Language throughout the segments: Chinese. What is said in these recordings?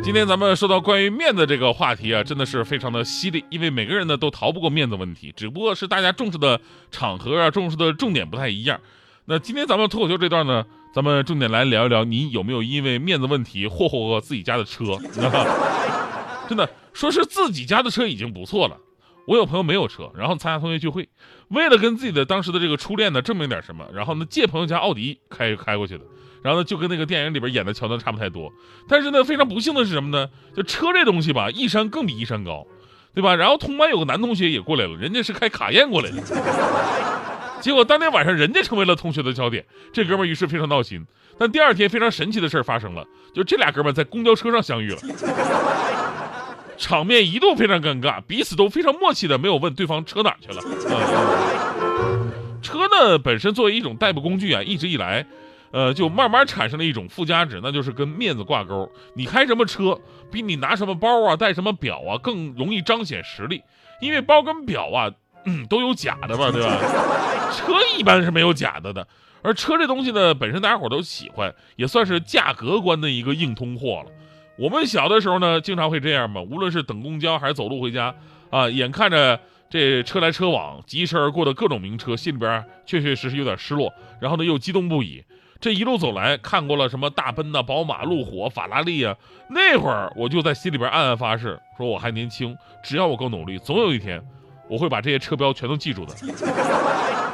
今天咱们说到关于面子这个话题啊，真的是非常的犀利，因为每个人呢都逃不过面子问题，只不过是大家重视的场合啊，重视的重点不太一样。那今天咱们脱口秀这段呢，咱们重点来聊一聊，你有没有因为面子问题霍霍过自己家的车？真的，说是自己家的车已经不错了。我有朋友没有车，然后参加同学聚会，为了跟自己的当时的这个初恋呢证明点什么，然后呢借朋友家奥迪开开过去的，然后呢就跟那个电影里边演的桥段差不太多。但是呢非常不幸的是什么呢？就车这东西吧，一山更比一山高，对吧？然后同班有个男同学也过来了，人家是开卡宴过来的，结果当天晚上人家成为了同学的焦点，这哥们于是非常闹心。但第二天非常神奇的事儿发生了，就这俩哥们在公交车上相遇了。场面一度非常尴尬，彼此都非常默契的没有问对方车哪去了。啊、车呢本身作为一种代步工具啊，一直以来，呃，就慢慢产生了一种附加值，那就是跟面子挂钩。你开什么车，比你拿什么包啊、戴什么表啊更容易彰显实力，因为包跟表啊，嗯，都有假的嘛，对吧？车一般是没有假的的，而车这东西呢，本身大家伙都喜欢，也算是价格观的一个硬通货了。我们小的时候呢，经常会这样嘛，无论是等公交还是走路回家，啊，眼看着这车来车往、疾驰而过的各种名车，心里边确确实实有点失落，然后呢又激动不已。这一路走来看过了什么大奔呐、宝马、路虎、法拉利啊，那会儿我就在心里边暗暗发誓，说我还年轻，只要我够努力，总有一天我会把这些车标全都记住的。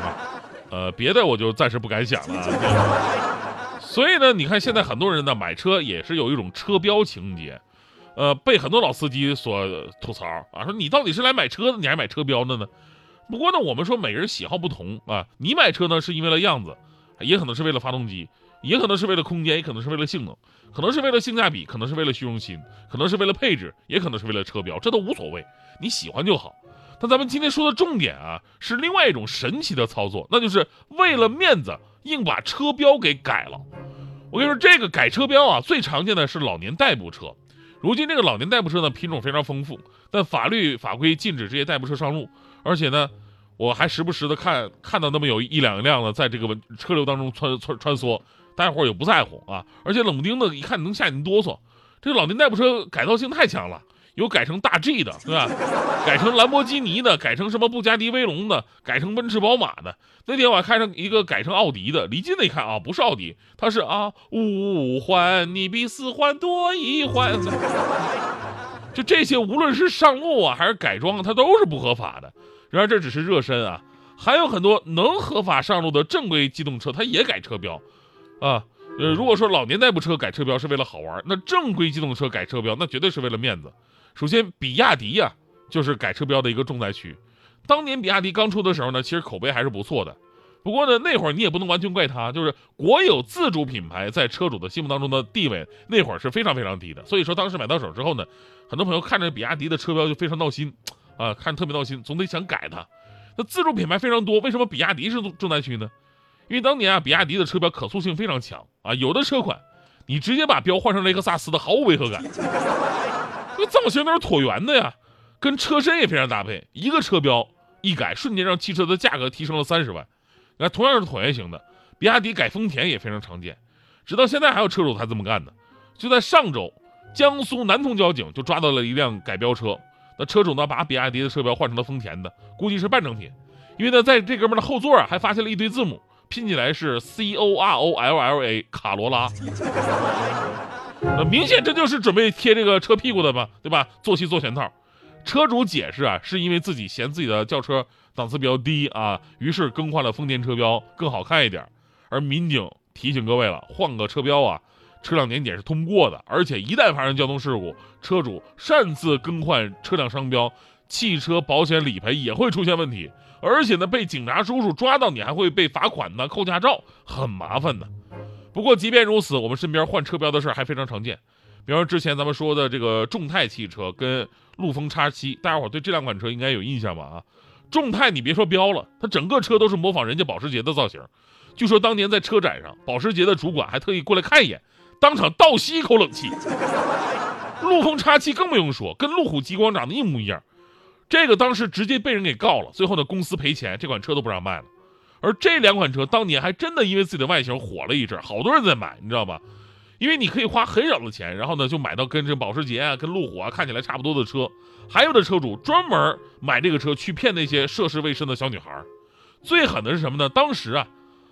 啊，呃，别的我就暂时不敢想了。所以呢，你看现在很多人呢买车也是有一种车标情节，呃，被很多老司机所吐槽啊，说你到底是来买车的，你还买车标的呢？不过呢，我们说每个人喜好不同啊，你买车呢是因为了样子，也可能是为了发动机，也可能是为了空间，也可能是为了性能，可能是为了性价比，可能是为了虚荣心，可能是为了配置，也可能是为了车标，这都无所谓，你喜欢就好。但咱们今天说的重点啊，是另外一种神奇的操作，那就是为了面子硬把车标给改了。我跟你说，这个改车标啊，最常见的是老年代步车。如今这个老年代步车呢，品种非常丰富，但法律法规禁止这些代步车上路。而且呢，我还时不时的看看到那么有一两辆呢在这个车流当中穿穿穿梭，大家伙也不在乎啊。而且冷不丁的一看能吓你哆嗦。这个老年代步车改造性太强了。有改成大 G 的，对吧？改成兰博基尼的，改成什么布加迪威龙的，改成奔驰宝马的。那天我还看上一个改成奥迪的，离近了一看啊，不是奥迪，它是啊五环，你比四环多一环。就这些，无论是上路啊还是改装，它都是不合法的。然而这只是热身啊，还有很多能合法上路的正规机动车，它也改车标，啊。呃，如果说老年代步车改车标是为了好玩，那正规机动车改车标那绝对是为了面子。首先，比亚迪呀，就是改车标的一个重灾区。当年比亚迪刚出的时候呢，其实口碑还是不错的。不过呢，那会儿你也不能完全怪它，就是国有自主品牌在车主的心目当中的地位那会儿是非常非常低的。所以说，当时买到手之后呢，很多朋友看着比亚迪的车标就非常闹心，啊，看特别闹心，总得想改它。那自主品牌非常多，为什么比亚迪是重灾区呢？因为当年啊，比亚迪的车标可塑性非常强啊，有的车款，你直接把标换成雷克萨斯的，毫无违和感。那造型都是椭圆的呀，跟车身也非常搭配。一个车标一改，瞬间让汽车的价格提升了三十万。那同样是椭圆形的，比亚迪改丰田也非常常见，直到现在还有车主才这么干的。就在上周，江苏南通交警就抓到了一辆改标车，那车主呢把比亚迪的车标换成了丰田的，估计是半成品。因为呢，在这哥们的后座啊还发现了一堆字母，拼起来是 C O R O L L A 卡罗拉。那明显这就是准备贴这个车屁股的嘛，对吧？做戏做全套。车主解释啊，是因为自己嫌自己的轿车档次比较低啊，于是更换了丰田车标，更好看一点。而民警提醒各位了，换个车标啊，车辆年检是通不过的，而且一旦发生交通事故，车主擅自更换车辆商标，汽车保险理赔也会出现问题。而且呢，被警察叔叔抓到，你还会被罚款呢，扣驾照，很麻烦的。不过，即便如此，我们身边换车标的事儿还非常常见。比方说之前咱们说的这个众泰汽车跟陆风叉七，大家伙对这两款车应该有印象吧？啊，众泰你别说标了，它整个车都是模仿人家保时捷的造型。据说当年在车展上，保时捷的主管还特意过来看一眼，当场倒吸一口冷气。陆风叉七更不用说，跟路虎极光长得一模一样。这个当时直接被人给告了，最后呢公司赔钱，这款车都不让卖了。而这两款车当年还真的因为自己的外形火了一阵，好多人在买，你知道吗？因为你可以花很少的钱，然后呢就买到跟这保时捷啊、跟路虎啊看起来差不多的车。还有的车主专门买这个车去骗那些涉世未深的小女孩。最狠的是什么呢？当时啊，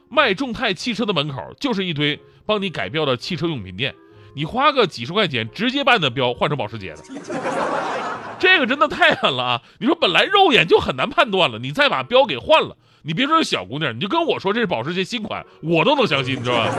卖众泰汽车的门口就是一堆帮你改标的汽车用品店，你花个几十块钱直接把你的标换成保时捷的。这个真的太狠了啊！你说本来肉眼就很难判断了，你再把标给换了，你别说是小姑娘，你就跟我说这是保时捷新款，我都能相信，你知道吧？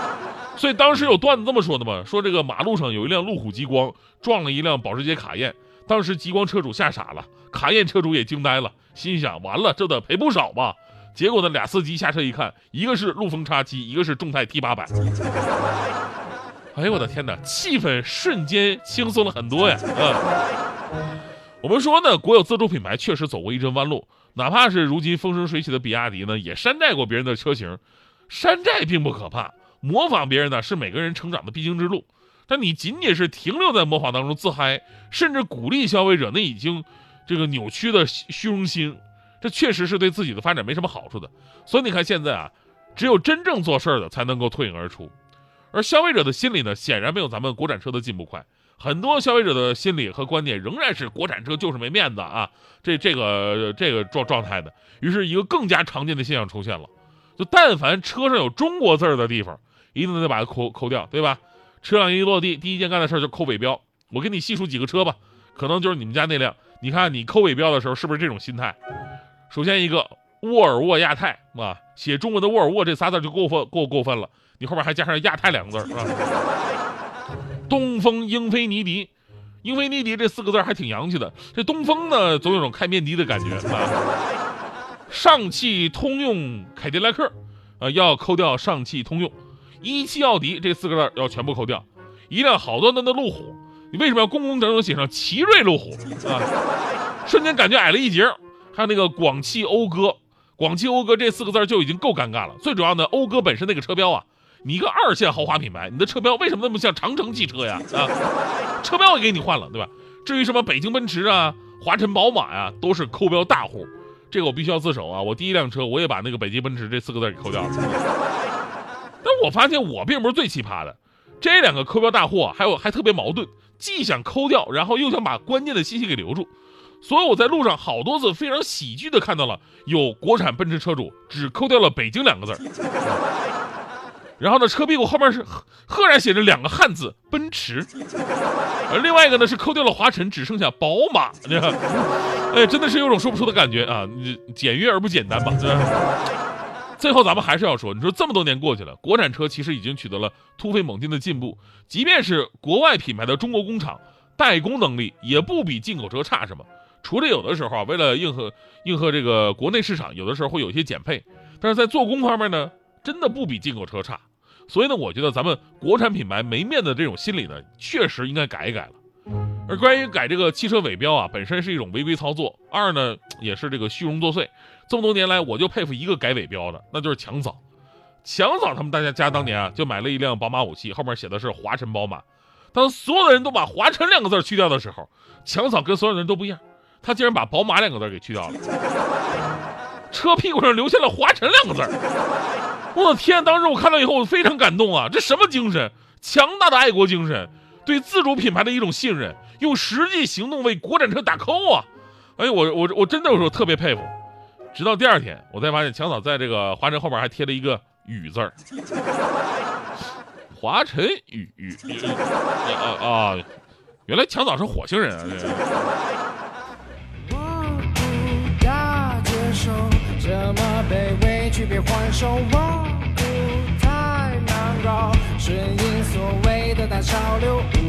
所以当时有段子这么说的嘛，说这个马路上有一辆路虎极光撞了一辆保时捷卡宴，当时极光车主吓傻了，卡宴车主也惊呆了，心想完了这得赔不少吧？结果呢，俩司机下车一看，一个是陆风叉七，一个是众泰 T 八百。哎呦我的天哪，气氛瞬间轻松了很多呀！嗯，我们说呢，国有自主品牌确实走过一阵弯路，哪怕是如今风生水起的比亚迪呢，也山寨过别人的车型。山寨并不可怕，模仿别人呢是每个人成长的必经之路。但你仅仅是停留在模仿当中自嗨，甚至鼓励消费者那已经这个扭曲的虚荣心，这确实是对自己的发展没什么好处的。所以你看现在啊，只有真正做事儿的才能够脱颖而出。而消费者的心理呢，显然没有咱们国产车的进步快。很多消费者的心理和观念仍然是国产车就是没面子啊，这这个这个状状态的。于是，一个更加常见的现象出现了：就但凡车上有中国字儿的地方，一定得把它抠抠掉，对吧？车辆一落地，第一件干的事儿就抠尾标。我给你细数几个车吧，可能就是你们家那辆。你看你抠尾标的时候是不是这种心态？首先一个沃尔沃亚太啊，写中文的沃尔沃这仨字就过分过过分了。你后面还加上亚太两个字是吧？东风英菲尼迪，英菲尼迪这四个字还挺洋气的。这东风呢，总有种开面的的感觉啊。上汽通用凯迪拉克，呃，要扣掉上汽通用。一汽奥迪这四个字要全部扣掉。一辆好端端的路虎，你为什么要工工整整写上奇瑞路虎啊？瞬间感觉矮了一截。还有那个广汽讴歌，广汽讴歌这四个字就已经够尴尬了。最主要的，讴歌本身那个车标啊。你一个二线豪华品牌，你的车标为什么那么像长城汽车呀？啊，车标也给你换了，对吧？至于什么北京奔驰啊、华晨宝马呀，都是抠标大户。这个我必须要自首啊！我第一辆车我也把那个北京奔驰这四个字给抠掉了。但我发现我并不是最奇葩的，这两个抠标大户啊，还有还特别矛盾，既想抠掉，然后又想把关键的信息给留住。所以我在路上好多次非常喜剧的看到了有国产奔驰车主只抠掉了北京两个字然后呢，车屁股后面是赫然写着两个汉字“奔驰”，而另外一个呢是抠掉了华晨，只剩下宝马。你看，哎，真的是有种说不出的感觉啊！简约而不简单吧？最后咱们还是要说，你说这么多年过去了，国产车其实已经取得了突飞猛进的进步，即便是国外品牌的中国工厂，代工能力也不比进口车差什么。除了有的时候啊，为了应和应和这个国内市场，有的时候会有一些减配，但是在做工方面呢，真的不比进口车差。所以呢，我觉得咱们国产品牌没面子这种心理呢，确实应该改一改了。而关于改这个汽车尾标啊，本身是一种违规操作；二呢，也是这个虚荣作祟。这么多年来，我就佩服一个改尾标的，那就是强嫂。强嫂他们大家家当年啊，就买了一辆宝马五系，后面写的是华晨宝马。当所有的人都把华晨两个字去掉的时候，强嫂跟所有人都不一样，他竟然把宝马两个字给去掉了，车屁股上留下了华晨两个字。我的天！当时我看到以后，我非常感动啊！这什么精神？强大的爱国精神，对自主品牌的一种信任，用实际行动为国产车打 call 啊！哎，我我我真的有时候特别佩服。直到第二天，我才发现强嫂在这个华晨后面还贴了一个“宇”字儿，华晨宇宇啊啊！原来强嫂是火星人啊！这。顺应所谓的大潮流。画笔或刺顺应所谓的大潮流。